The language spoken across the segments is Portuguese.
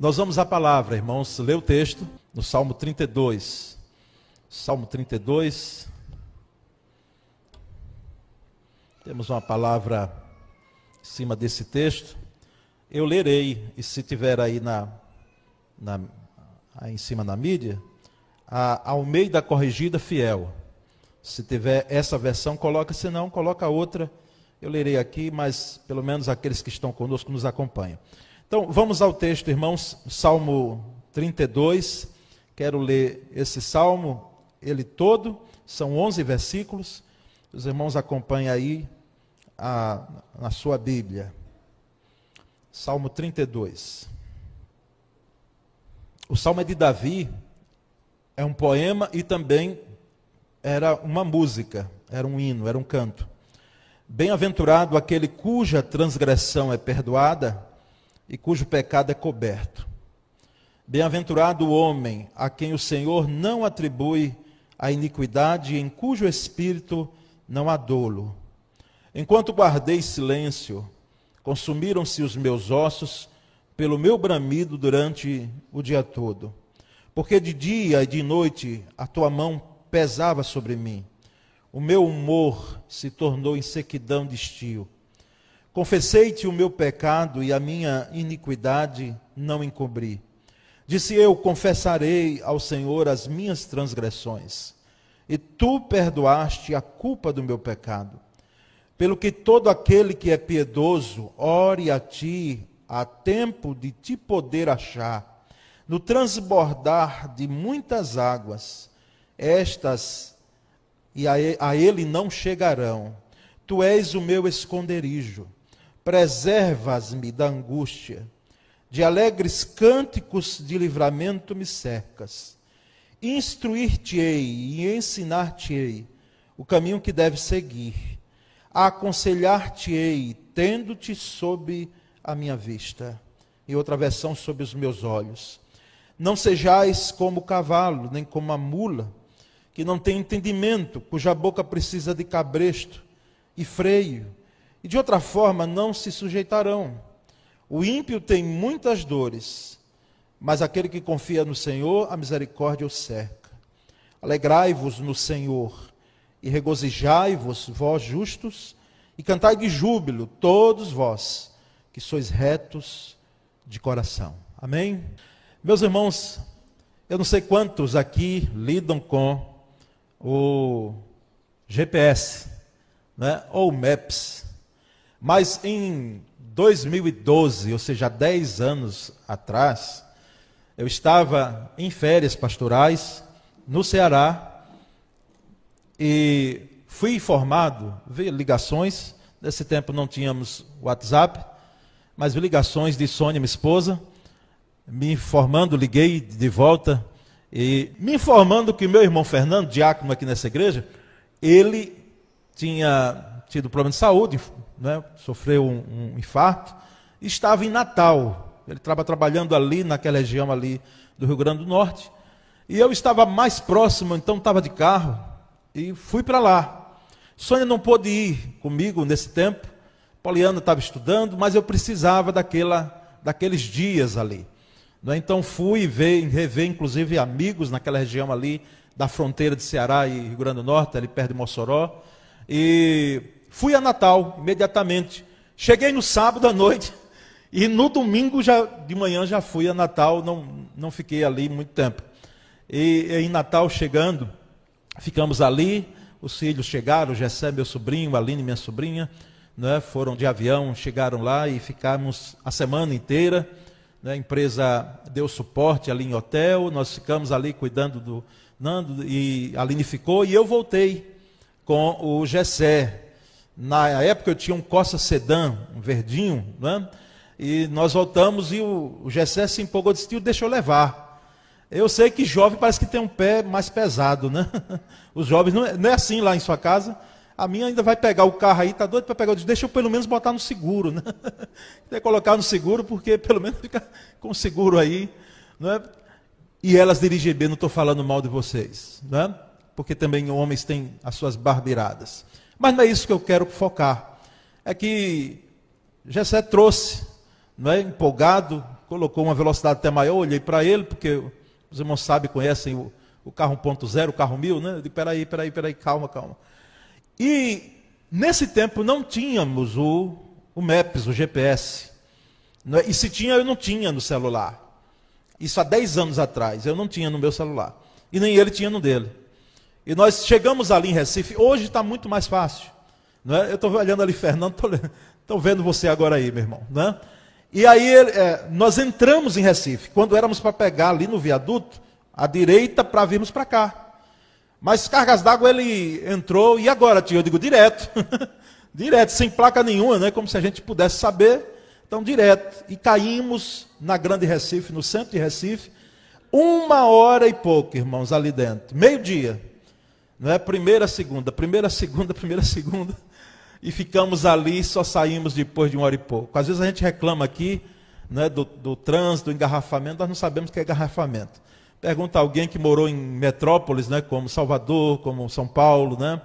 Nós vamos à palavra, irmãos, ler o texto no Salmo 32. Salmo 32. Temos uma palavra em cima desse texto. Eu lerei, e se tiver aí na, na aí em cima na mídia, a Almeida Corrigida Fiel. Se tiver essa versão, coloca, se não, coloca outra. Eu lerei aqui, mas pelo menos aqueles que estão conosco nos acompanham. Então, vamos ao texto, irmãos, Salmo 32. Quero ler esse salmo, ele todo, são 11 versículos. Os irmãos acompanhem aí a, na sua Bíblia. Salmo 32. O salmo é de Davi, é um poema e também era uma música, era um hino, era um canto. Bem-aventurado aquele cuja transgressão é perdoada e cujo pecado é coberto. Bem-aventurado o homem a quem o Senhor não atribui a iniquidade em cujo espírito não há dolo. Enquanto guardei silêncio, consumiram-se os meus ossos pelo meu bramido durante o dia todo. Porque de dia e de noite a tua mão pesava sobre mim. O meu humor se tornou em sequidão de estio. Confessei-te o meu pecado e a minha iniquidade não encobri. Disse eu: Confessarei ao Senhor as minhas transgressões, e tu perdoaste a culpa do meu pecado. Pelo que todo aquele que é piedoso, ore a ti, a tempo de te poder achar, no transbordar de muitas águas, estas e a ele não chegarão. Tu és o meu esconderijo preservas-me da angústia, de alegres cânticos de livramento me cercas. Instruir-te-ei e ensinar-te-ei o caminho que deves seguir. Aconselhar-te-ei, tendo-te sob a minha vista. E outra versão, sob os meus olhos. Não sejais como o cavalo, nem como a mula, que não tem entendimento, cuja boca precisa de cabresto e freio e de outra forma não se sujeitarão. O ímpio tem muitas dores, mas aquele que confia no Senhor, a misericórdia o cerca. Alegrai-vos no Senhor e regozijai-vos, vós justos, e cantai de júbilo, todos vós que sois retos de coração. Amém? Meus irmãos, eu não sei quantos aqui lidam com o GPS, né, ou Maps. Mas em 2012, ou seja, 10 anos atrás, eu estava em férias pastorais no Ceará e fui informado, vi ligações, nesse tempo não tínhamos WhatsApp, mas vi ligações de Sônia, minha esposa, me informando, liguei de volta e me informando que meu irmão Fernando, diácono aqui nessa igreja, ele tinha tido problema de saúde, né, sofreu um, um infarto, estava em Natal. Ele estava trabalhando ali, naquela região ali do Rio Grande do Norte. E eu estava mais próximo, então estava de carro, e fui para lá. Sônia não pôde ir comigo nesse tempo. Poliana estava estudando, mas eu precisava daquela, daqueles dias ali. Né? Então fui ver, rever, inclusive, amigos naquela região ali, da fronteira de Ceará e Rio Grande do Norte, ali perto de Mossoró. E Fui a Natal imediatamente. Cheguei no sábado à noite e no domingo já de manhã já fui a Natal, não, não fiquei ali muito tempo. E, em Natal chegando, ficamos ali, os filhos chegaram, Gessé, meu sobrinho, Aline, minha sobrinha, né, foram de avião, chegaram lá e ficamos a semana inteira. Né, a empresa deu suporte ali em hotel, nós ficamos ali cuidando do Nando e a Aline ficou e eu voltei com o Gessé. Na época eu tinha um Costa Sedan, um verdinho, né? E nós voltamos e o, o Gessé se empolgou, disse, tio, deixa eu levar. Eu sei que jovem parece que tem um pé mais pesado, né? Os jovens, não é, não é assim lá em sua casa. A minha ainda vai pegar o carro aí, tá doido para pegar. Eu disse, deixa eu pelo menos botar no seguro, né? Tem colocar no seguro, porque pelo menos fica com seguro aí, né? E elas dirigem bem, não estou falando mal de vocês, né? Porque também homens têm as suas barbeiradas. Mas não é isso que eu quero focar. É que Jessé trouxe, não é, empolgado colocou uma velocidade até maior, eu olhei para ele, porque os irmãos sabem, conhecem o, o carro 1.0, o carro 1000, né? Eu disse, peraí, peraí, peraí, calma, calma. E nesse tempo não tínhamos o, o Maps, o GPS. É? E se tinha, eu não tinha no celular. Isso há 10 anos atrás, eu não tinha no meu celular. E nem ele tinha no dele. E nós chegamos ali em Recife, hoje está muito mais fácil. Não é? Eu estou olhando ali, Fernando, estou vendo você agora aí, meu irmão. Né? E aí é, nós entramos em Recife, quando éramos para pegar ali no viaduto, à direita para virmos para cá. Mas cargas d'água ele entrou, e agora, tio? Eu digo direto. direto, sem placa nenhuma, né? como se a gente pudesse saber. Então, direto. E caímos na Grande Recife, no centro de Recife, uma hora e pouco, irmãos, ali dentro. Meio-dia. Não é? Primeira, segunda, primeira, segunda, primeira, segunda e ficamos ali, só saímos depois de uma hora e pouco. Às vezes a gente reclama aqui né, do, do trânsito, do engarrafamento, nós não sabemos o que é engarrafamento. Pergunta alguém que morou em metrópoles, né, como Salvador, como São Paulo, né,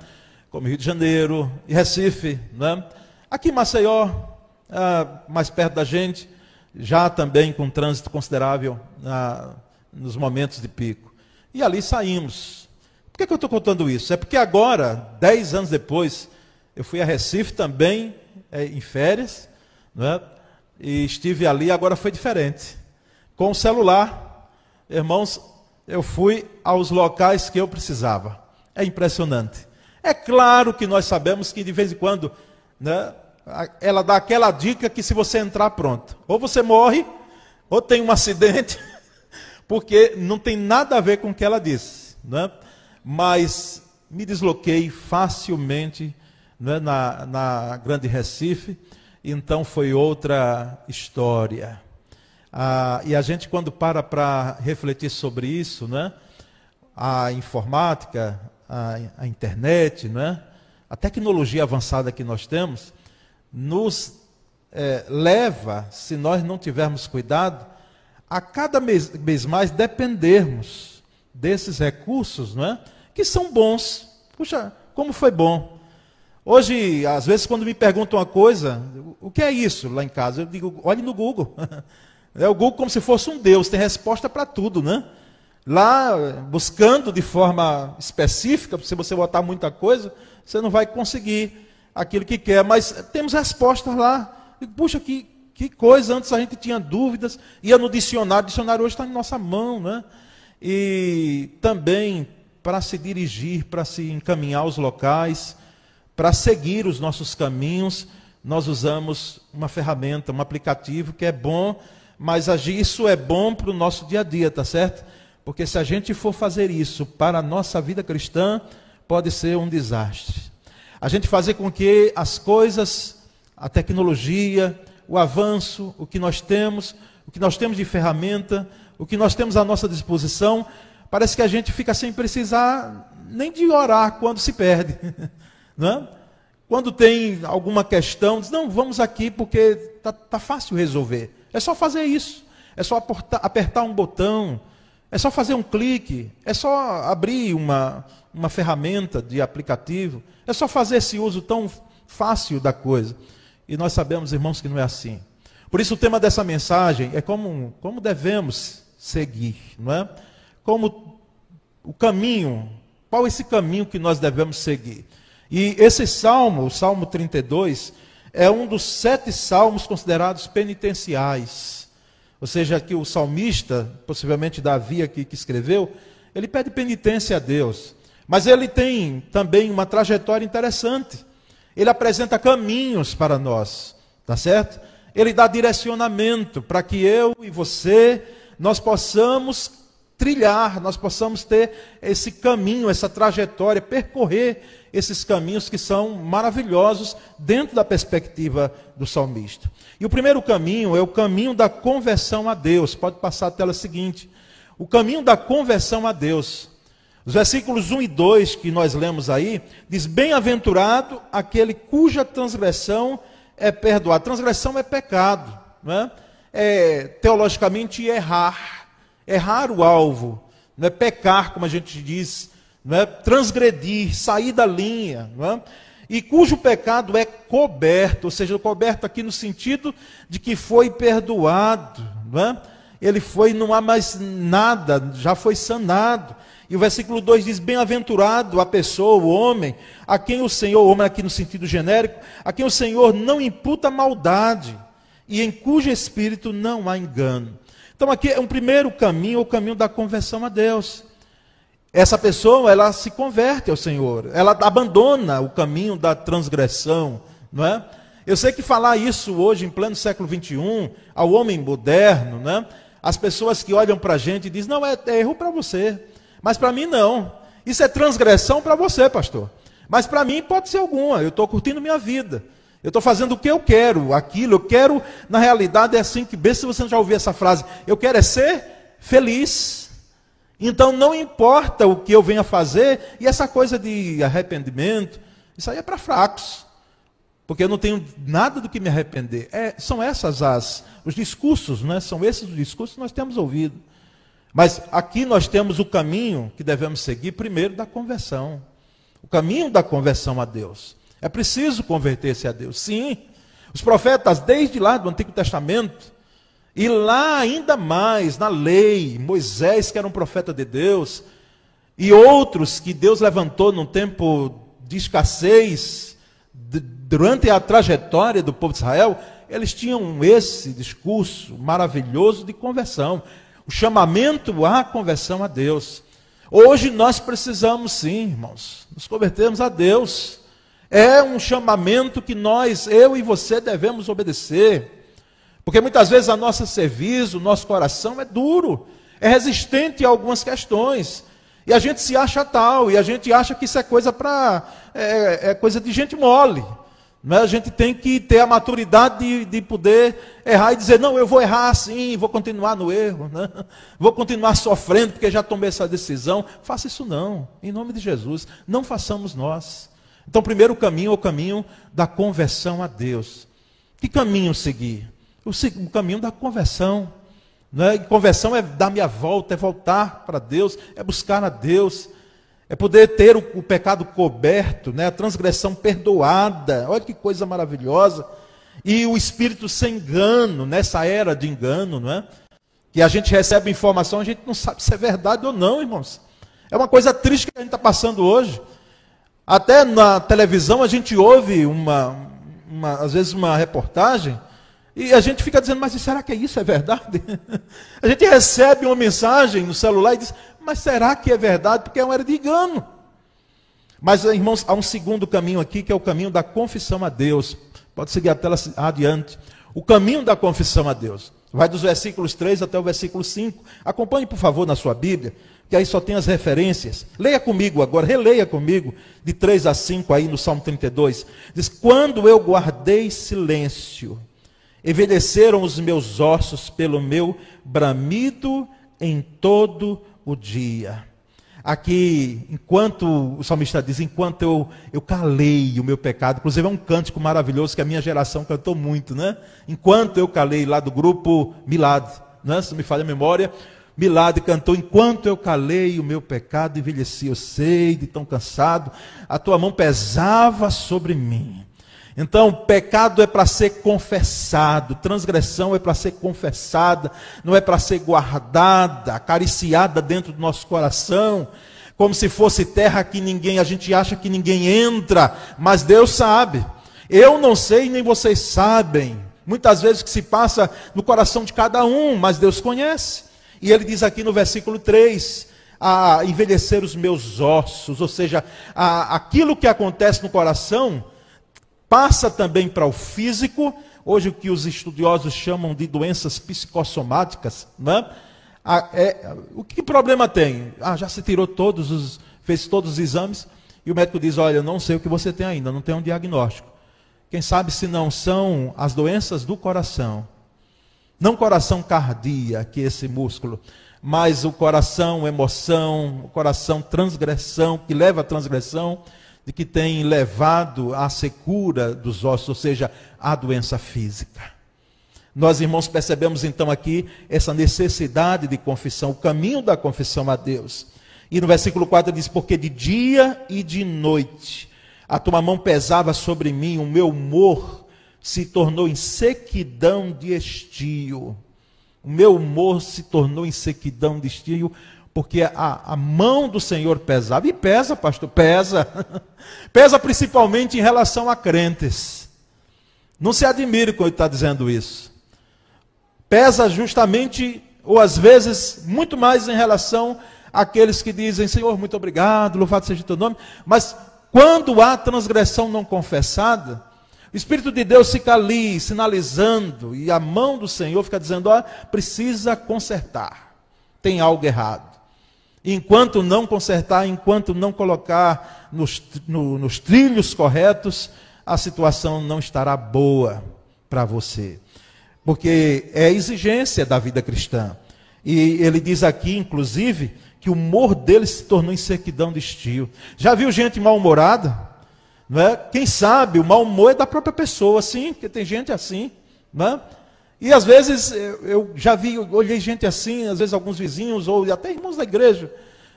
como Rio de Janeiro e Recife. Né? Aqui em Maceió, ah, mais perto da gente, já também com trânsito considerável ah, nos momentos de pico. E ali saímos. Por que, que eu estou contando isso? É porque agora, dez anos depois, eu fui a Recife também, é, em férias, né? e estive ali, agora foi diferente. Com o celular, irmãos, eu fui aos locais que eu precisava. É impressionante. É claro que nós sabemos que de vez em quando, né, ela dá aquela dica que se você entrar, pronto. Ou você morre, ou tem um acidente, porque não tem nada a ver com o que ela disse. Né? Mas me desloquei facilmente é, na, na Grande Recife, então foi outra história. Ah, e a gente, quando para para refletir sobre isso, né, a informática, a, a internet, né, a tecnologia avançada que nós temos, nos é, leva, se nós não tivermos cuidado, a cada mês mais dependermos desses recursos, não é? Que são bons. Puxa, como foi bom Hoje, às vezes, quando me perguntam uma coisa, o que é isso lá em casa? Eu digo, olhe no Google. É o Google como se fosse um Deus, tem resposta para tudo, né? Lá, buscando de forma específica, se você botar muita coisa, você não vai conseguir aquilo que quer, mas temos respostas lá. Puxa, que, que coisa, antes a gente tinha dúvidas, ia no dicionário, o dicionário hoje está em nossa mão, né? E também para se dirigir, para se encaminhar aos locais, para seguir os nossos caminhos, nós usamos uma ferramenta, um aplicativo que é bom, mas isso é bom para o nosso dia a dia, tá certo? Porque se a gente for fazer isso para a nossa vida cristã, pode ser um desastre. A gente fazer com que as coisas, a tecnologia, o avanço, o que nós temos, o que nós temos de ferramenta, o que nós temos à nossa disposição, parece que a gente fica sem precisar nem de orar quando se perde. Né? Quando tem alguma questão, diz, não, vamos aqui porque está tá fácil resolver. É só fazer isso. É só apertar, apertar um botão. É só fazer um clique. É só abrir uma, uma ferramenta de aplicativo. É só fazer esse uso tão fácil da coisa. E nós sabemos, irmãos, que não é assim. Por isso o tema dessa mensagem é como, como devemos seguir, não é? Como o caminho, qual esse caminho que nós devemos seguir? E esse salmo, o Salmo 32, é um dos sete salmos considerados penitenciais. Ou seja, que o salmista, possivelmente Davi aqui que escreveu, ele pede penitência a Deus. Mas ele tem também uma trajetória interessante. Ele apresenta caminhos para nós, tá certo? Ele dá direcionamento para que eu e você nós possamos trilhar, nós possamos ter esse caminho, essa trajetória, percorrer esses caminhos que são maravilhosos dentro da perspectiva do salmista. E o primeiro caminho é o caminho da conversão a Deus. Pode passar a tela seguinte. O caminho da conversão a Deus. Os versículos 1 e 2 que nós lemos aí, diz: Bem-aventurado aquele cuja transgressão é perdoada. Transgressão é pecado, não é? é teologicamente errar, errar o alvo, não é pecar, como a gente diz não é? transgredir, sair da linha. Não é? e cujo pecado é coberto, ou seja, coberto aqui no sentido de que foi perdoado, não é? ele foi, não há mais nada, já foi sanado. E o versículo 2 diz: Bem-aventurado a pessoa, o homem, a quem o Senhor, homem aqui no sentido genérico, a quem o Senhor não imputa maldade, e em cujo espírito não há engano. Então aqui é um primeiro caminho, o caminho da conversão a Deus. Essa pessoa, ela se converte ao Senhor, ela abandona o caminho da transgressão, não é? Eu sei que falar isso hoje, em pleno século 21, ao homem moderno, né? As pessoas que olham para a gente e dizem, não, é, é erro para você. Mas para mim não. Isso é transgressão para você, pastor. Mas para mim pode ser alguma. Eu estou curtindo minha vida. Eu estou fazendo o que eu quero, aquilo. Eu quero, na realidade, é assim que, bem se você já ouviu essa frase, eu quero é ser feliz. Então não importa o que eu venha fazer, e essa coisa de arrependimento, isso aí é para fracos. Porque eu não tenho nada do que me arrepender. É, são essas as os discursos, né? São esses os discursos que nós temos ouvido. Mas aqui nós temos o caminho que devemos seguir primeiro da conversão. O caminho da conversão a Deus. É preciso converter-se a Deus. Sim. Os profetas, desde lá do Antigo Testamento, e lá ainda mais na lei, Moisés, que era um profeta de Deus, e outros que Deus levantou num tempo de escassez, durante a trajetória do povo de Israel, eles tinham esse discurso maravilhoso de conversão, o chamamento à conversão a Deus. Hoje nós precisamos sim, irmãos, nos convertermos a Deus. É um chamamento que nós, eu e você, devemos obedecer. Porque muitas vezes a nossa serviço, o nosso coração é duro, é resistente a algumas questões. E a gente se acha tal, e a gente acha que isso é coisa para. É, é coisa de gente mole. Mas a gente tem que ter a maturidade de, de, poder errar e dizer, não, eu vou errar assim, vou continuar no erro, né? vou continuar sofrendo porque já tomei essa decisão. Faça isso não, em nome de Jesus. Não façamos nós. Então, primeiro caminho é o caminho da conversão a Deus. Que caminho seguir? O, caminho da conversão. Né? Conversão é dar minha volta, é voltar para Deus, é buscar a Deus. É poder ter o, o, pecado coberto, né? a transgressão perdoada. Olha que coisa maravilhosa. E o espírito sem engano, nessa era de engano, não é? Que a gente recebe informação, a gente não sabe se é verdade ou não, irmãos. É uma coisa triste que a gente está passando hoje. Até na televisão a gente ouve uma, uma, às vezes uma reportagem e a gente fica dizendo, mas será que é isso? É verdade? a gente recebe uma mensagem no celular e diz, mas será que é verdade? Porque é uma era de engano. Mas, irmãos, há um segundo caminho aqui, que é o caminho da confissão a Deus. Pode seguir a tela adiante. O caminho da confissão a Deus. Vai dos versículos 3 até o versículo 5. Acompanhe, por favor, na sua Bíblia, que aí só tem as referências. Leia comigo agora, releia comigo, de 3 a 5 aí no Salmo 32. Diz: Quando eu guardei silêncio, envelheceram os meus ossos pelo meu bramido em todo o dia. Aqui, enquanto o salmista diz, enquanto eu, eu calei o meu pecado, inclusive é um cântico maravilhoso que a minha geração cantou muito, né? Enquanto eu calei, lá do grupo Milad, né? se me falha a memória, Milad cantou, enquanto eu calei o meu pecado, envelheci, eu sei de tão cansado, a tua mão pesava sobre mim. Então, pecado é para ser confessado, transgressão é para ser confessada, não é para ser guardada, acariciada dentro do nosso coração, como se fosse terra que ninguém, a gente acha que ninguém entra, mas Deus sabe. Eu não sei, nem vocês sabem. Muitas vezes que se passa no coração de cada um, mas Deus conhece. E ele diz aqui no versículo 3: a envelhecer os meus ossos, ou seja, a, aquilo que acontece no coração passa também para o físico, hoje o que os estudiosos chamam de doenças psicossomáticas, né? É, o que problema tem? Ah, já se tirou todos os, fez todos os exames, e o médico diz: Olha, não sei o que você tem ainda, não tem um diagnóstico. Quem sabe se não são as doenças do coração, não coração cardíaco, esse músculo, mas o coração, emoção, o coração transgressão, que leva à transgressão, de que tem levado à secura dos ossos, ou seja, à doença física. Nós, irmãos, percebemos então aqui essa necessidade de confissão, o caminho da confissão a Deus. E no versículo 4 diz: Porque de dia e de noite A tua mão pesava sobre mim, o meu humor se tornou em sequidão de estio. O meu humor se tornou em sequidão de estio, porque a, a mão do Senhor pesava. E pesa, pastor, pesa. pesa principalmente em relação a crentes. Não se admire quando ele está dizendo isso. Pesa justamente, ou às vezes, muito mais em relação àqueles que dizem, Senhor, muito obrigado, louvado seja o teu nome. Mas quando há transgressão não confessada, o Espírito de Deus fica ali sinalizando, e a mão do Senhor fica dizendo: ó, precisa consertar, tem algo errado. Enquanto não consertar, enquanto não colocar nos, no, nos trilhos corretos, a situação não estará boa para você. Porque é exigência da vida cristã. E ele diz aqui, inclusive, que o humor dele se tornou em sequidão de estio. Já viu gente mal-humorada? Não é? Quem sabe o mau humor é da própria pessoa, sim, porque tem gente assim. Não é? E às vezes eu já vi, olhei gente assim, às vezes alguns vizinhos, ou até irmãos da igreja.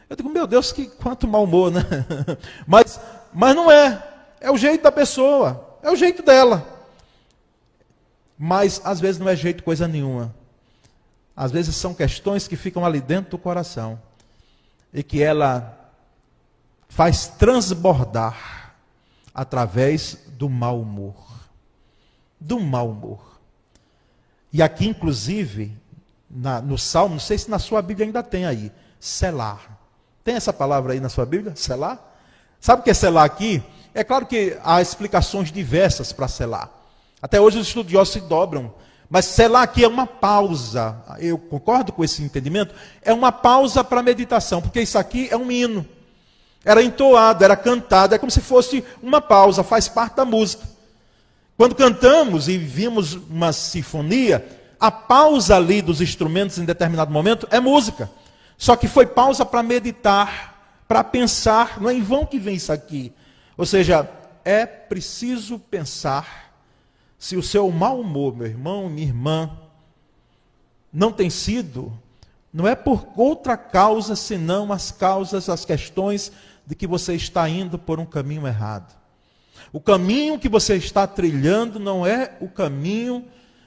Eu digo, meu Deus, que quanto mau humor, né? Mas, mas não é. É o jeito da pessoa, é o jeito dela. Mas às vezes não é jeito coisa nenhuma. Às vezes são questões que ficam ali dentro do coração e que ela faz transbordar através do mau humor. Do mau humor. E aqui, inclusive, na, no Salmo, não sei se na sua Bíblia ainda tem aí, selar. Tem essa palavra aí na sua Bíblia? Selar? Sabe o que é selar aqui? É claro que há explicações diversas para selar. Até hoje os estudiosos se dobram mas selar aqui é uma pausa. Eu concordo com esse entendimento. É uma pausa para meditação, porque isso aqui é um hino. Era entoado, era cantado, é como se fosse uma pausa, faz parte da música. Quando cantamos e vimos uma sinfonia, a pausa ali dos instrumentos em determinado momento é música. Só que foi pausa para meditar, para pensar, não é em vão que vem isso aqui. Ou seja, é preciso pensar se o seu mau humor, meu irmão, minha irmã, não tem sido, não é por outra causa senão as causas, as questões de que você está indo por um caminho errado. O caminho que você está trilhando não é o caminho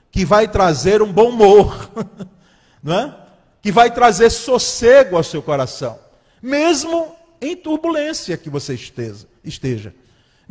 que vai trazer um bom humor, não é? Que vai trazer sossego ao seu coração, mesmo em turbulência que você esteja, esteja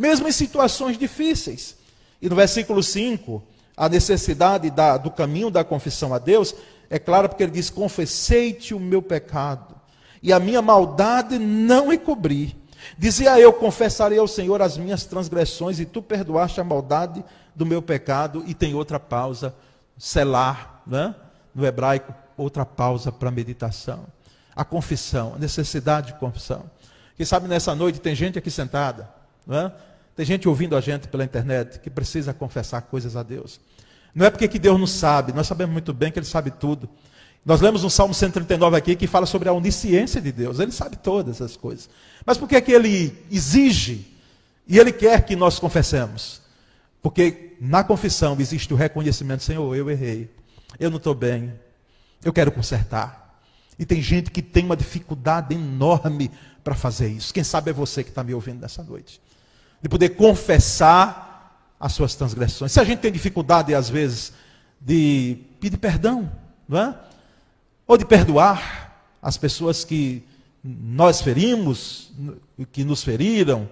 mesmo em situações difíceis. E no versículo 5, a necessidade da, do caminho da confissão a Deus é clara porque ele diz: Confessei-te o meu pecado, e a minha maldade não encobri. Dizia eu: Confessarei ao Senhor as minhas transgressões, e tu perdoaste a maldade do meu pecado. E tem outra pausa, selar, né? no hebraico, outra pausa para meditação. A confissão, a necessidade de confissão. Quem sabe nessa noite tem gente aqui sentada, não é? Tem gente ouvindo a gente pela internet que precisa confessar coisas a Deus. Não é porque que Deus não sabe, nós sabemos muito bem que Ele sabe tudo. Nós lemos um Salmo 139 aqui que fala sobre a onisciência de Deus. Ele sabe todas essas coisas. Mas por que é que Ele exige e Ele quer que nós confessemos? Porque na confissão existe o reconhecimento, Senhor, eu errei. Eu não estou bem. Eu quero consertar. E tem gente que tem uma dificuldade enorme para fazer isso. Quem sabe é você que está me ouvindo nessa noite de poder confessar as suas transgressões. Se a gente tem dificuldade, às vezes, de pedir perdão, não é? Ou de perdoar as pessoas que nós ferimos, que nos feriram,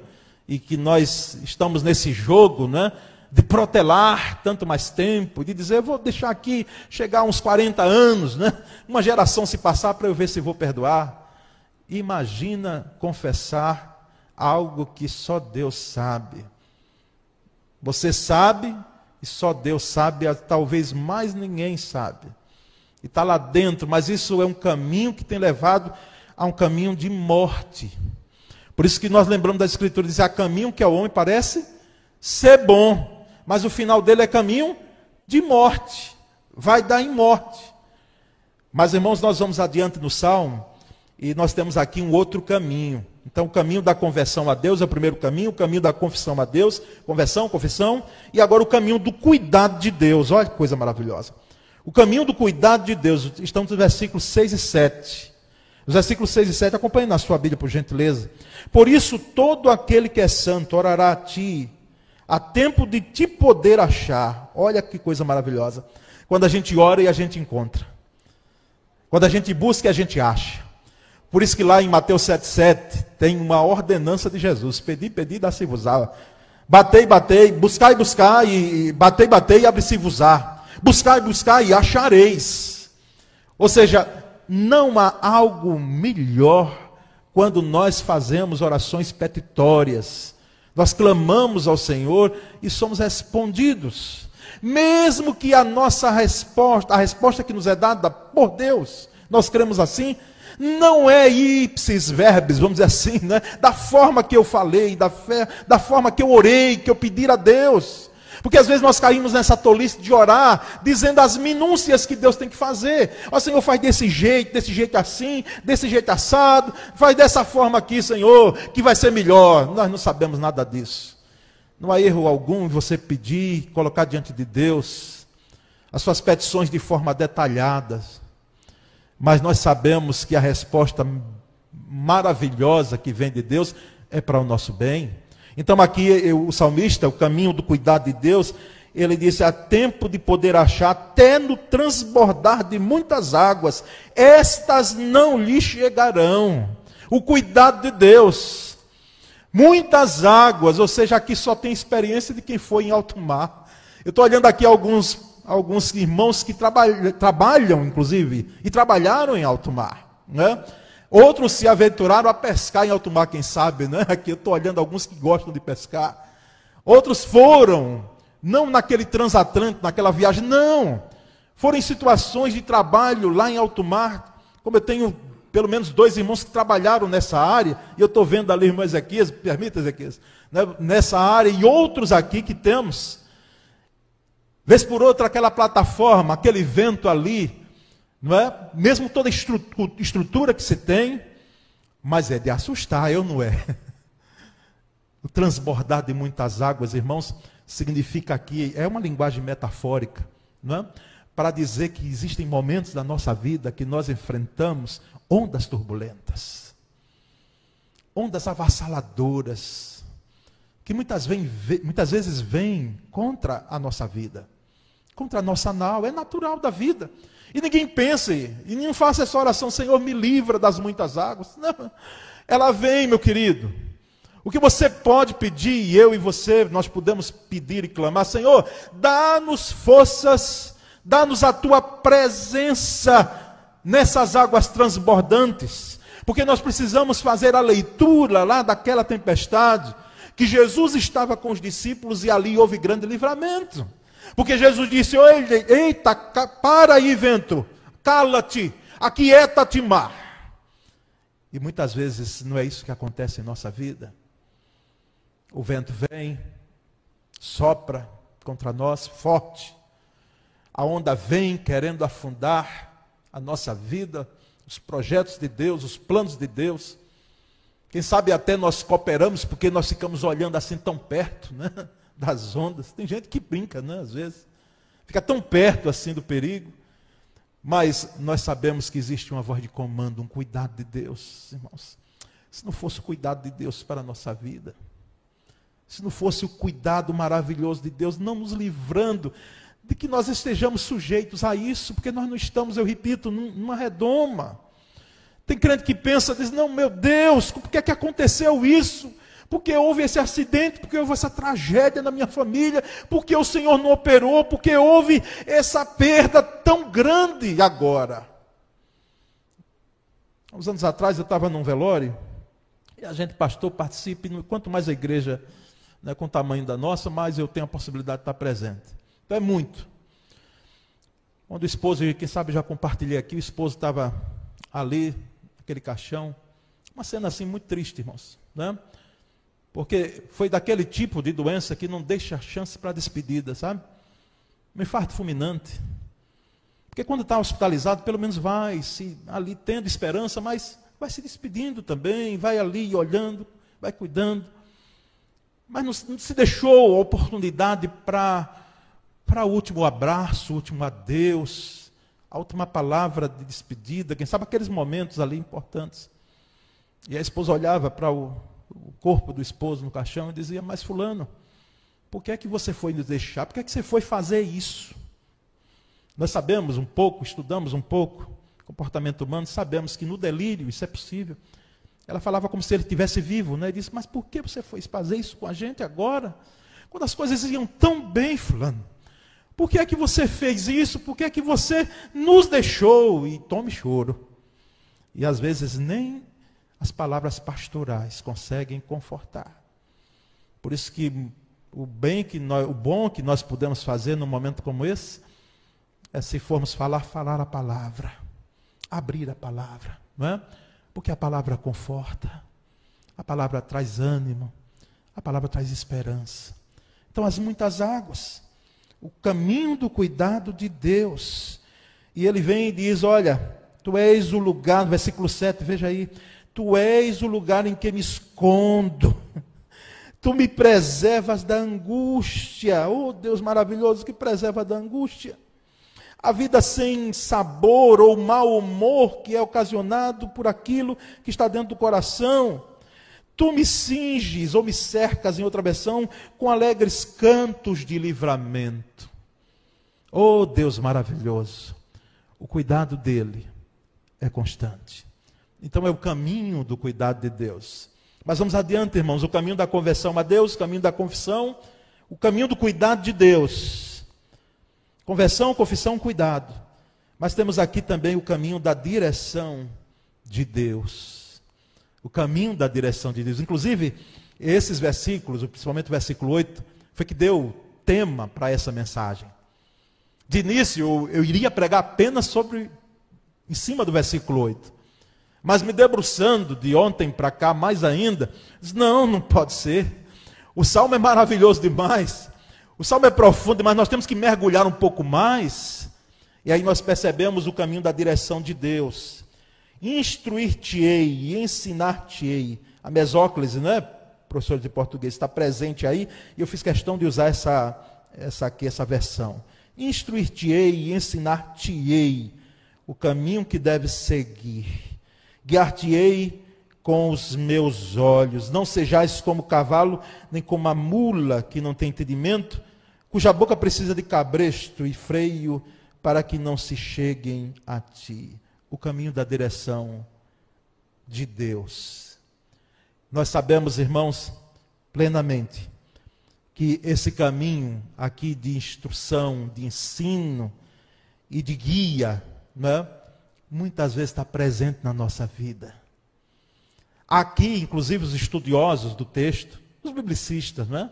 e que nós estamos nesse jogo, né? De protelar tanto mais tempo, de dizer, vou deixar aqui chegar uns 40 anos, né? Uma geração se passar para eu ver se vou perdoar. Imagina confessar algo que só Deus sabe. Você sabe e só Deus sabe, talvez mais ninguém sabe. Está lá dentro, mas isso é um caminho que tem levado a um caminho de morte. Por isso que nós lembramos da Escritura, diz, há caminho que ao homem parece ser bom, mas o final dele é caminho de morte, vai dar em morte. Mas irmãos, nós vamos adiante no Salmo, e nós temos aqui um outro caminho. Então, o caminho da conversão a Deus é o primeiro caminho, o caminho da confissão a Deus, conversão, confissão, e agora o caminho do cuidado de Deus. Olha que coisa maravilhosa. O caminho do cuidado de Deus, estamos nos versículos 6 e 7. Os versículos 6 e 7, acompanhe na sua Bíblia, por gentileza. Por isso, todo aquele que é santo orará a ti, a tempo de te poder achar. Olha que coisa maravilhosa. Quando a gente ora e a gente encontra. Quando a gente busca e a gente acha. Por isso que lá em Mateus 7,7 tem uma ordenança de Jesus: pedi, pedi, dá-se-vos-á. Batei, batei, buscai, buscar, e batei, batei, e abre-se-vos-á. Buscai, buscar e achareis. Ou seja, não há algo melhor quando nós fazemos orações petitórias. Nós clamamos ao Senhor e somos respondidos. Mesmo que a nossa resposta, a resposta que nos é dada por Deus, nós cremos assim, não é ipsis verbis, vamos dizer assim, né? da forma que eu falei, da, fé, da forma que eu orei, que eu pedi a Deus. Porque às vezes nós caímos nessa tolice de orar, dizendo as minúcias que Deus tem que fazer. Ó Senhor, faz desse jeito, desse jeito assim, desse jeito assado, faz dessa forma aqui, Senhor, que vai ser melhor. Nós não sabemos nada disso. Não há erro algum em você pedir, colocar diante de Deus as suas petições de forma detalhada mas nós sabemos que a resposta maravilhosa que vem de Deus é para o nosso bem. Então, aqui o salmista, o caminho do cuidado de Deus, ele disse: há tempo de poder achar, até no transbordar de muitas águas, estas não lhe chegarão. O cuidado de Deus. Muitas águas, ou seja, aqui só tem experiência de quem foi em alto mar. Eu estou olhando aqui alguns alguns irmãos que trabalham, inclusive, e trabalharam em alto mar. Né? Outros se aventuraram a pescar em alto mar, quem sabe, né? Aqui eu estou olhando alguns que gostam de pescar. Outros foram, não naquele transatlântico, naquela viagem, não. Foram em situações de trabalho lá em alto mar, como eu tenho pelo menos dois irmãos que trabalharam nessa área, e eu estou vendo ali irmão Ezequias, permita Ezequias, né? nessa área, e outros aqui que temos Vez por outra, aquela plataforma, aquele vento ali, não é? Mesmo toda a estrutura que se tem, mas é de assustar, eu não é. O transbordar de muitas águas, irmãos, significa aqui, é uma linguagem metafórica, não é? Para dizer que existem momentos da nossa vida que nós enfrentamos ondas turbulentas, ondas avassaladoras, que muitas, vem, muitas vezes vêm contra a nossa vida contra a nossa nau, é natural da vida. E ninguém pense, e não faça essa oração, Senhor, me livra das muitas águas. Não. Ela vem, meu querido. O que você pode pedir, e eu e você, nós podemos pedir e clamar, Senhor, dá-nos forças, dá-nos a tua presença nessas águas transbordantes, porque nós precisamos fazer a leitura lá daquela tempestade, que Jesus estava com os discípulos e ali houve grande livramento. Porque Jesus disse: Eita, para aí, vento, cala-te, aquieta-te, mar. E muitas vezes não é isso que acontece em nossa vida. O vento vem, sopra contra nós forte, a onda vem querendo afundar a nossa vida, os projetos de Deus, os planos de Deus. Quem sabe até nós cooperamos porque nós ficamos olhando assim tão perto, né? Das ondas. Tem gente que brinca, né? Às vezes. Fica tão perto assim do perigo. Mas nós sabemos que existe uma voz de comando, um cuidado de Deus, irmãos. Se não fosse o cuidado de Deus para a nossa vida, se não fosse o cuidado maravilhoso de Deus, não nos livrando de que nós estejamos sujeitos a isso, porque nós não estamos, eu repito, numa redoma. Tem crente que pensa, diz, não, meu Deus, por que, é que aconteceu isso? Porque houve esse acidente, porque houve essa tragédia na minha família, porque o Senhor não operou, porque houve essa perda tão grande agora. Uns anos atrás eu estava num velório, e a gente, pastor, participe, quanto mais a igreja, né, com o tamanho da nossa, mais eu tenho a possibilidade de estar presente. Então é muito. Quando o esposo, quem sabe já compartilhei aqui, o esposo estava ali, aquele caixão, uma cena assim muito triste, irmãos. Né? Porque foi daquele tipo de doença que não deixa chance para despedida, sabe? Um infarto fulminante. Porque quando está hospitalizado, pelo menos vai se ali tendo esperança, mas vai se despedindo também, vai ali olhando, vai cuidando. Mas não, não se deixou a oportunidade para para o último abraço, o último adeus, a última palavra de despedida, quem sabe aqueles momentos ali importantes. E a esposa olhava para o, o corpo do esposo no caixão e dizia: Mas, Fulano, por que é que você foi nos deixar? Por que é que você foi fazer isso? Nós sabemos um pouco, estudamos um pouco comportamento humano, sabemos que no delírio isso é possível. Ela falava como se ele estivesse vivo, né? Disse: Mas por que você foi fazer isso com a gente agora? Quando as coisas iam tão bem, Fulano. Por que é que você fez isso? Por que é que você nos deixou? E tome choro. E às vezes nem as palavras pastorais conseguem confortar. Por isso que o bem que nós, o bom que nós podemos fazer num momento como esse é se formos falar, falar a palavra, abrir a palavra, não é? Porque a palavra conforta, a palavra traz ânimo, a palavra traz esperança. Então as muitas águas, o caminho do cuidado de Deus. E ele vem e diz: Olha, tu és o lugar, versículo 7, veja aí, tu és o lugar em que me escondo. Tu me preservas da angústia. Oh, Deus maravilhoso que preserva da angústia. A vida sem sabor ou mau humor que é ocasionado por aquilo que está dentro do coração. Tu me cinges ou me cercas, em outra versão, com alegres cantos de livramento. Oh Deus maravilhoso, o cuidado dele é constante. Então é o caminho do cuidado de Deus. Mas vamos adiante, irmãos, o caminho da conversão a Deus, o caminho da confissão, o caminho do cuidado de Deus. Conversão, confissão, cuidado. Mas temos aqui também o caminho da direção de Deus o caminho da direção de Deus. Inclusive, esses versículos, principalmente o versículo 8, foi que deu tema para essa mensagem. De início, eu, iria pregar apenas sobre, em cima do versículo 8. Mas me debruçando de ontem para cá, mais ainda, disse, não, não pode ser. O salmo é maravilhoso demais. O salmo é profundo, mas nós temos que mergulhar um pouco mais. E aí nós percebemos o caminho da direção de Deus. Instruir-te-ei e ensinar-te-ei. A mesóclise, não é, professor de português, está presente aí, e eu fiz questão de usar essa, essa aqui, essa versão. Instruir-te-ei e ensinar-te-ei o caminho que deves seguir. Guiar-te-ei com os meus olhos. Não sejais como cavalo, nem como a mula que não tem entendimento, cuja boca precisa de cabresto e freio para que não se cheguem a ti o caminho da direção de Deus. Nós sabemos, irmãos, plenamente, que esse caminho aqui de instrução, de ensino e de guia, né, muitas vezes está presente na nossa vida. Aqui, inclusive, os estudiosos do texto, os biblicistas, né?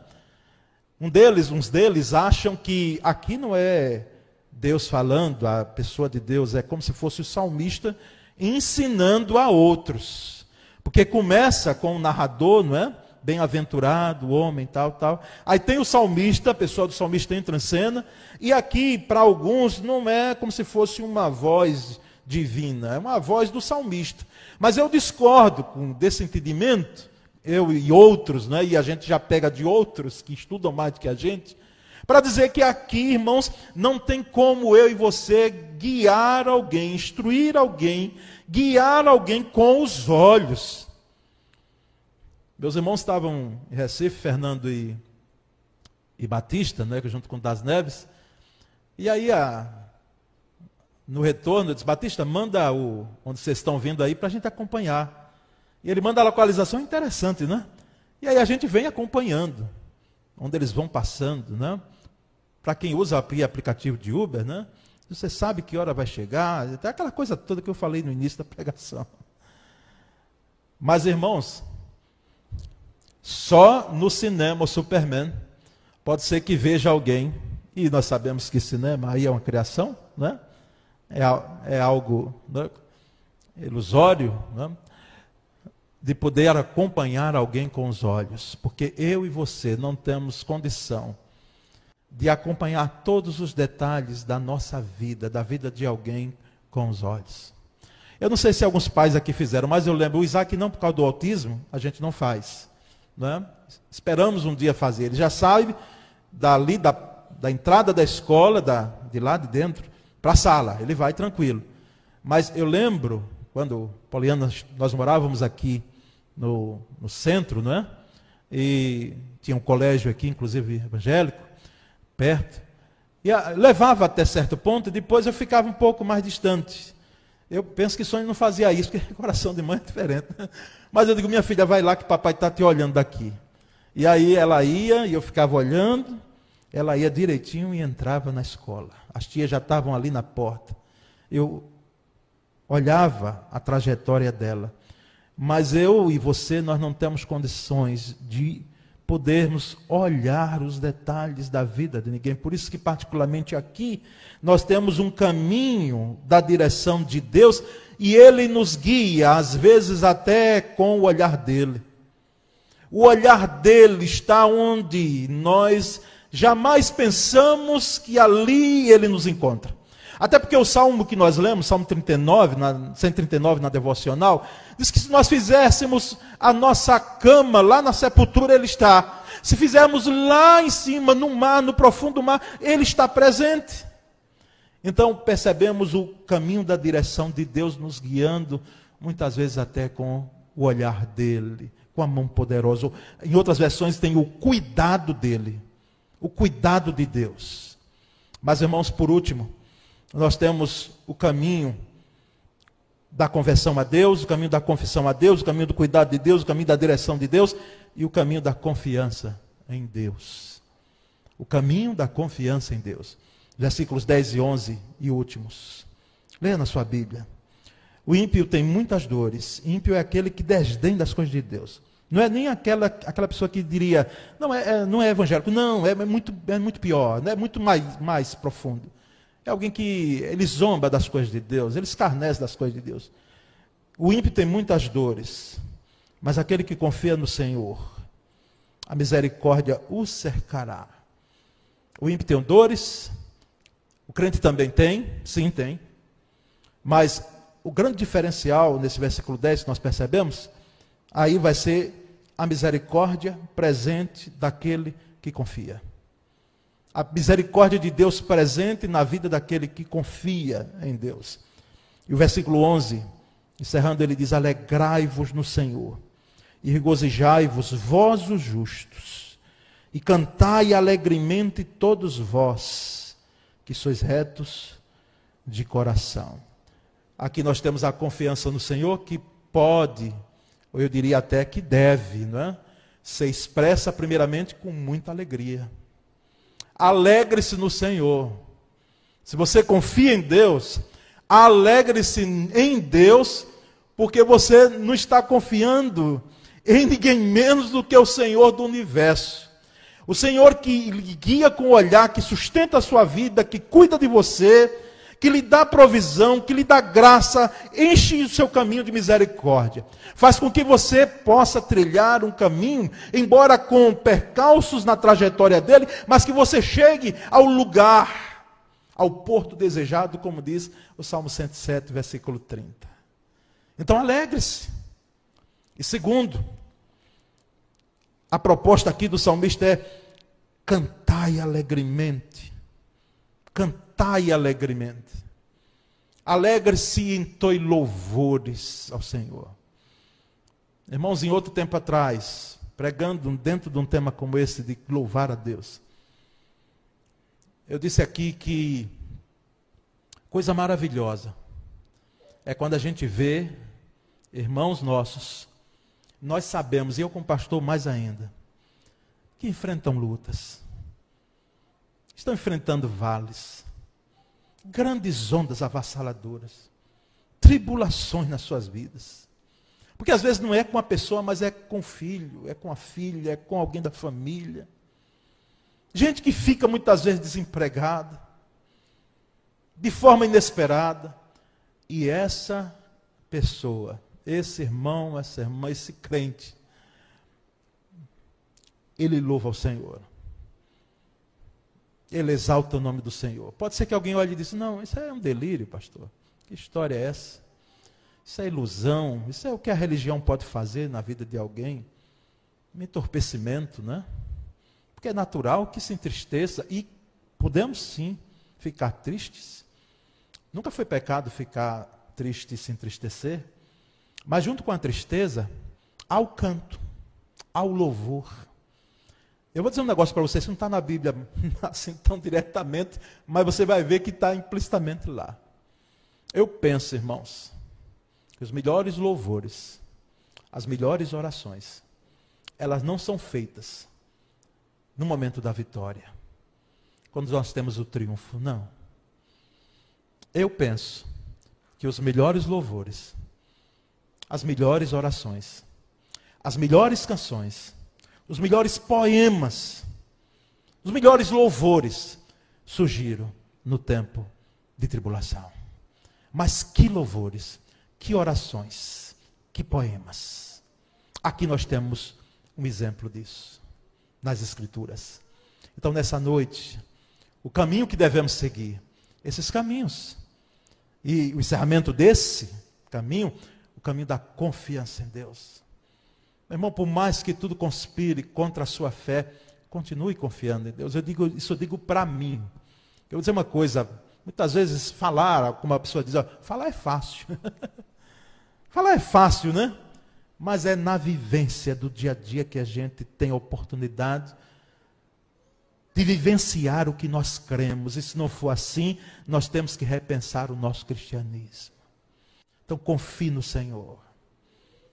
Um deles, uns deles acham que aqui não é Deus falando, a pessoa de Deus é como se fosse o salmista ensinando a outros. Porque começa com o narrador, não é? Bem-aventurado, homem, tal, tal. Aí tem o salmista, a pessoa do salmista entra em cena, e aqui, para alguns, não é como se fosse uma voz divina, é uma voz do salmista. Mas eu discordo com desse entendimento, eu e outros, né? e a gente já pega de outros que estudam mais do que a gente, para dizer que aqui, irmãos, não tem como eu e você guiar alguém, instruir alguém, guiar alguém com os olhos. Meus irmãos estavam em Recife, Fernando e, e Batista, né, junto com Das Neves, e aí a, no retorno, eu disse, Batista, manda o, onde vocês estão vindo aí para a gente acompanhar. E ele manda a localização interessante, né? E aí a gente vem acompanhando, onde eles vão passando, né? para quem usa aplicativo de Uber, né? Você sabe que hora vai chegar, até aquela coisa toda que eu falei no início da pregação. Mas, irmãos, só no cinema o Superman pode ser que veja alguém, e nós sabemos que cinema aí é uma criação, né? É, é algo né? ilusório, né? de poder acompanhar alguém com os olhos, porque eu e você não temos condição de acompanhar todos os detalhes da nossa vida, da vida de alguém com os olhos. Eu não sei se alguns pais aqui fizeram, mas eu lembro, o Isaac não por causa do autismo, a gente não faz. Né? Esperamos um dia fazer. Ele já sabe dali da, da entrada da escola, da, de lá de dentro, para a sala, ele vai tranquilo. Mas eu lembro, quando Poliana, nós morávamos aqui no, no centro, não é? E tinha um colégio aqui, inclusive evangélico, perto. E a, levava até certo ponto, depois eu ficava um pouco mais distante. Eu penso que sonho não fazia isso, porque coração de mãe é diferente. Mas eu digo, minha filha, vai lá que papai está te olhando daqui. E aí ela ia, e eu ficava olhando, ela ia direitinho e entrava na escola. As tias já estavam ali na porta. Eu olhava a trajetória dela. Mas eu e você, nós não temos condições de podermos olhar os detalhes da vida de ninguém. Por isso que, particularmente aqui, nós temos um caminho da direção de Deus e Ele nos guia, às vezes até com o olhar dele. O olhar dele está onde nós jamais pensamos que ali Ele nos encontra. Até porque o salmo que nós lemos, Salmo 39, na, 139 na devocional, diz que se nós fizéssemos a nossa cama lá na sepultura, Ele está. Se fizermos lá em cima, no mar, no profundo mar, Ele está presente. Então percebemos o caminho da direção de Deus nos guiando, muitas vezes até com o olhar dele, com a mão poderosa. Em outras versões tem o cuidado dele, o cuidado de Deus. Mas irmãos, por último, nós temos o caminho da conversão a Deus, o caminho da confissão a Deus, o caminho do cuidado de Deus, o caminho da direção de Deus e o caminho da confiança em Deus. O caminho da confiança em Deus. Versículos 10 e 11 e últimos. Leia na sua Bíblia. O ímpio tem muitas dores. Ímpio é aquele que desdém das coisas de Deus. Não é nem aquela, aquela pessoa que diria, não é, é não é evangélico. Não, é, é muito, é muito pior, é muito mais, mais profundo. É alguém que ele zomba das coisas de Deus, ele escarnece das coisas de Deus. O ímpio tem muitas dores, mas aquele que confia no Senhor, a misericórdia o cercará. O ímpio tem dores, o crente também tem, sim, tem. Mas o grande diferencial nesse versículo 10 que nós percebemos, aí vai ser a misericórdia presente daquele que confia a misericórdia de Deus presente na vida daquele que confia em Deus. E o versículo 11, encerrando, ele diz: Alegrai-vos no Senhor, e regozijai-vos, vós os justos, e cantai alegremente todos vós, que sois retos de coração. Aqui nós temos a confiança no Senhor que pode, ou eu diria até que deve, não é? ser expressa primeiramente com muita alegria. Alegre-se no Senhor. Se você confia em Deus, alegre-se em Deus, porque você não está confiando em ninguém menos do que o Senhor do universo. O Senhor que guia com o olhar, que sustenta a sua vida, que cuida de você, que lhe dá provisão, que lhe dá graça, enche o seu caminho de misericórdia. Faz com que você possa trilhar um caminho, embora com percalços na trajetória dele, mas que você chegue ao lugar, ao porto desejado, como diz o Salmo 107, versículo 30. Então alegre-se. E segundo, a proposta aqui do salmista é cantai alegremente. Cantai cantai alegremente. Alegre-se e entoe louvores ao Senhor. Irmãos, em outro tempo atrás, pregando dentro de um tema como esse, de louvar a Deus, eu disse aqui que coisa maravilhosa é quando a gente vê irmãos nossos, nós sabemos, e eu como pastor mais ainda, que enfrentam lutas, estão enfrentando vales, grandes ondas avassaladoras, tribulações nas suas vidas. Porque às vezes não é com a pessoa, mas é com o filho, é com a filha, é com alguém da família. Gente que fica muitas vezes desempregada, de forma inesperada. E essa pessoa, esse irmão, essa irmã, esse crente, ele louva ao Senhor ele exalta o nome do Senhor. Pode ser que alguém olhe e diz: Não, isso é um delírio, pastor. Que história é essa? Isso é ilusão. Isso é o que a religião pode fazer na vida de alguém. Um entorpecimento, né? Porque é natural que se entristeça e podemos sim ficar tristes. Nunca foi pecado ficar triste e se entristecer, mas junto com a tristeza, há o canto, há o louvor. Eu vou dizer um negócio para você, isso não está na Bíblia assim tão diretamente, mas você vai ver que está implicitamente lá. Eu penso, irmãos, que os melhores louvores, as melhores orações, elas não são feitas no momento da vitória, quando nós temos o triunfo, não. Eu penso que os melhores louvores, as melhores orações, as melhores canções, os melhores poemas, os melhores louvores surgiram no tempo de tribulação. Mas que louvores, que orações, que poemas. Aqui nós temos um exemplo disso nas Escrituras. Então, nessa noite, o caminho que devemos seguir, esses caminhos. E o encerramento desse caminho, o caminho da confiança em Deus. Meu irmão, por mais que tudo conspire contra a sua fé, continue confiando em Deus. Eu digo, isso eu digo para mim. Eu vou dizer uma coisa, muitas vezes falar, como a pessoa diz, ó, falar é fácil. falar é fácil, né? Mas é na vivência do dia a dia que a gente tem a oportunidade de vivenciar o que nós cremos. E se não for assim, nós temos que repensar o nosso cristianismo. Então confie no Senhor.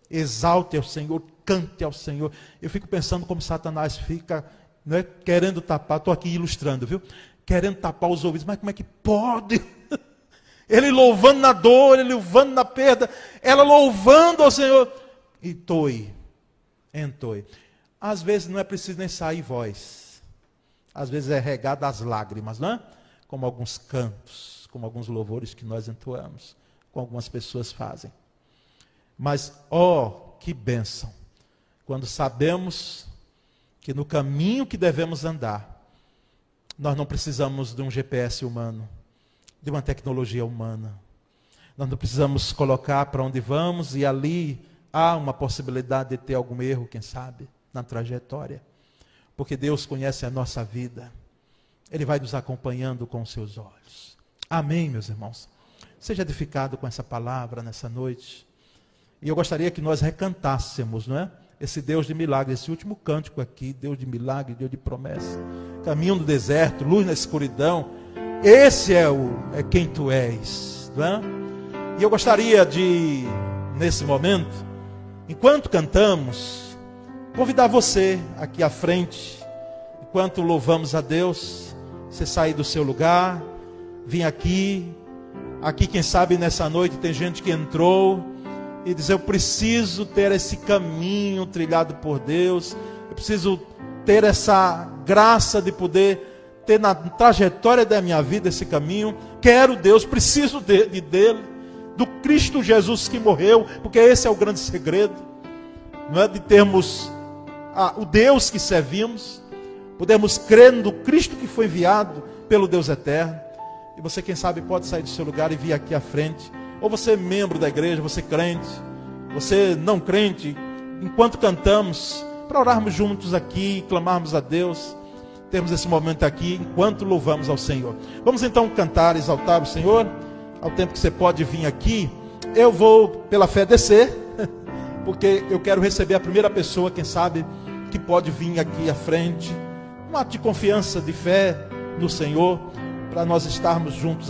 Exalte ao Senhor, cante ao Senhor. Eu fico pensando como Satanás fica né, querendo tapar, estou aqui ilustrando, viu? Querendo tapar os ouvidos, mas como é que pode? Ele louvando na dor, ele louvando na perda, ela louvando ao Senhor. E toi, entoe. Às vezes não é preciso nem sair voz. Às vezes é regada às lágrimas, não é? Como alguns cantos, como alguns louvores que nós entoamos, como algumas pessoas fazem. Mas, ó, oh, que bênção, quando sabemos que no caminho que devemos andar, nós não precisamos de um GPS humano, de uma tecnologia humana. Nós não precisamos colocar para onde vamos e ali há uma possibilidade de ter algum erro, quem sabe, na trajetória. Porque Deus conhece a nossa vida. Ele vai nos acompanhando com os seus olhos. Amém, meus irmãos. Seja edificado com essa palavra nessa noite. E eu gostaria que nós recantássemos, não é? Esse Deus de milagre, esse último cântico aqui, Deus de milagre, Deus de promessa. Caminho no deserto, luz na escuridão. Esse é o é quem tu és, não é? E eu gostaria de nesse momento, enquanto cantamos, convidar você aqui à frente, enquanto louvamos a Deus, você sair do seu lugar, vir aqui, aqui quem sabe nessa noite tem gente que entrou e dizer: Eu preciso ter esse caminho trilhado por Deus, eu preciso ter essa graça de poder ter na trajetória da minha vida esse caminho. Quero Deus, preciso de, de dele, do Cristo Jesus que morreu, porque esse é o grande segredo, não é de termos o Deus que servimos, podemos crer no Cristo que foi enviado pelo Deus eterno. E você, quem sabe, pode sair do seu lugar e vir aqui à frente ou você é membro da igreja, você é crente, você não crente, enquanto cantamos, para orarmos juntos aqui, clamarmos a Deus, temos esse momento aqui, enquanto louvamos ao Senhor. Vamos então cantar, exaltar o Senhor, ao tempo que você pode vir aqui. Eu vou, pela fé, descer, porque eu quero receber a primeira pessoa, quem sabe, que pode vir aqui à frente. Um ato de confiança, de fé no Senhor, para nós estarmos juntos.